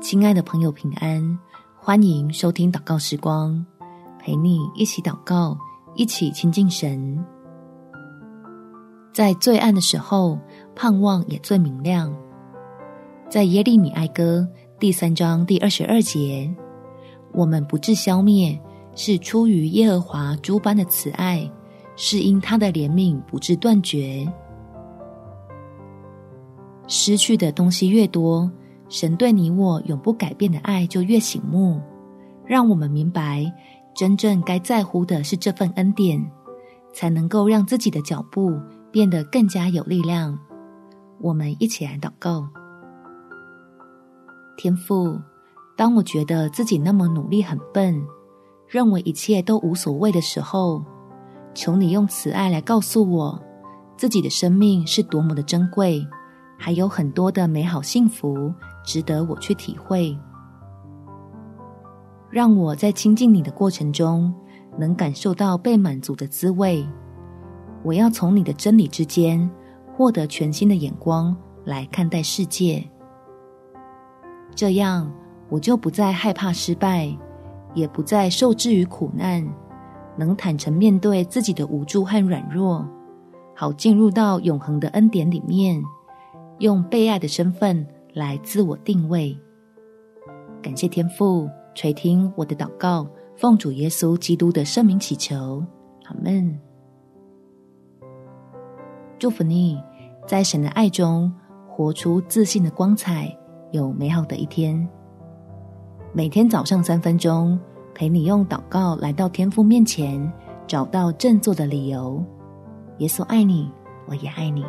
亲爱的朋友，平安！欢迎收听祷告时光，陪你一起祷告，一起亲近神。在最暗的时候，盼望也最明亮。在耶利米哀歌第三章第二十二节，我们不致消灭，是出于耶和华诸般的慈爱，是因他的怜悯不致断绝。失去的东西越多，神对你我永不改变的爱就越醒目，让我们明白，真正该在乎的是这份恩典，才能够让自己的脚步变得更加有力量。我们一起来祷告：天父，当我觉得自己那么努力很笨，认为一切都无所谓的时候，求你用慈爱来告诉我，自己的生命是多么的珍贵，还有很多的美好幸福。值得我去体会，让我在亲近你的过程中，能感受到被满足的滋味。我要从你的真理之间，获得全新的眼光来看待世界。这样，我就不再害怕失败，也不再受制于苦难，能坦诚面对自己的无助和软弱，好进入到永恒的恩典里面，用被爱的身份。来自我定位，感谢天父垂听我的祷告，奉主耶稣基督的圣名祈求，阿门。祝福你，在神的爱中活出自信的光彩，有美好的一天。每天早上三分钟，陪你用祷告来到天父面前，找到振作的理由。耶稣爱你，我也爱你。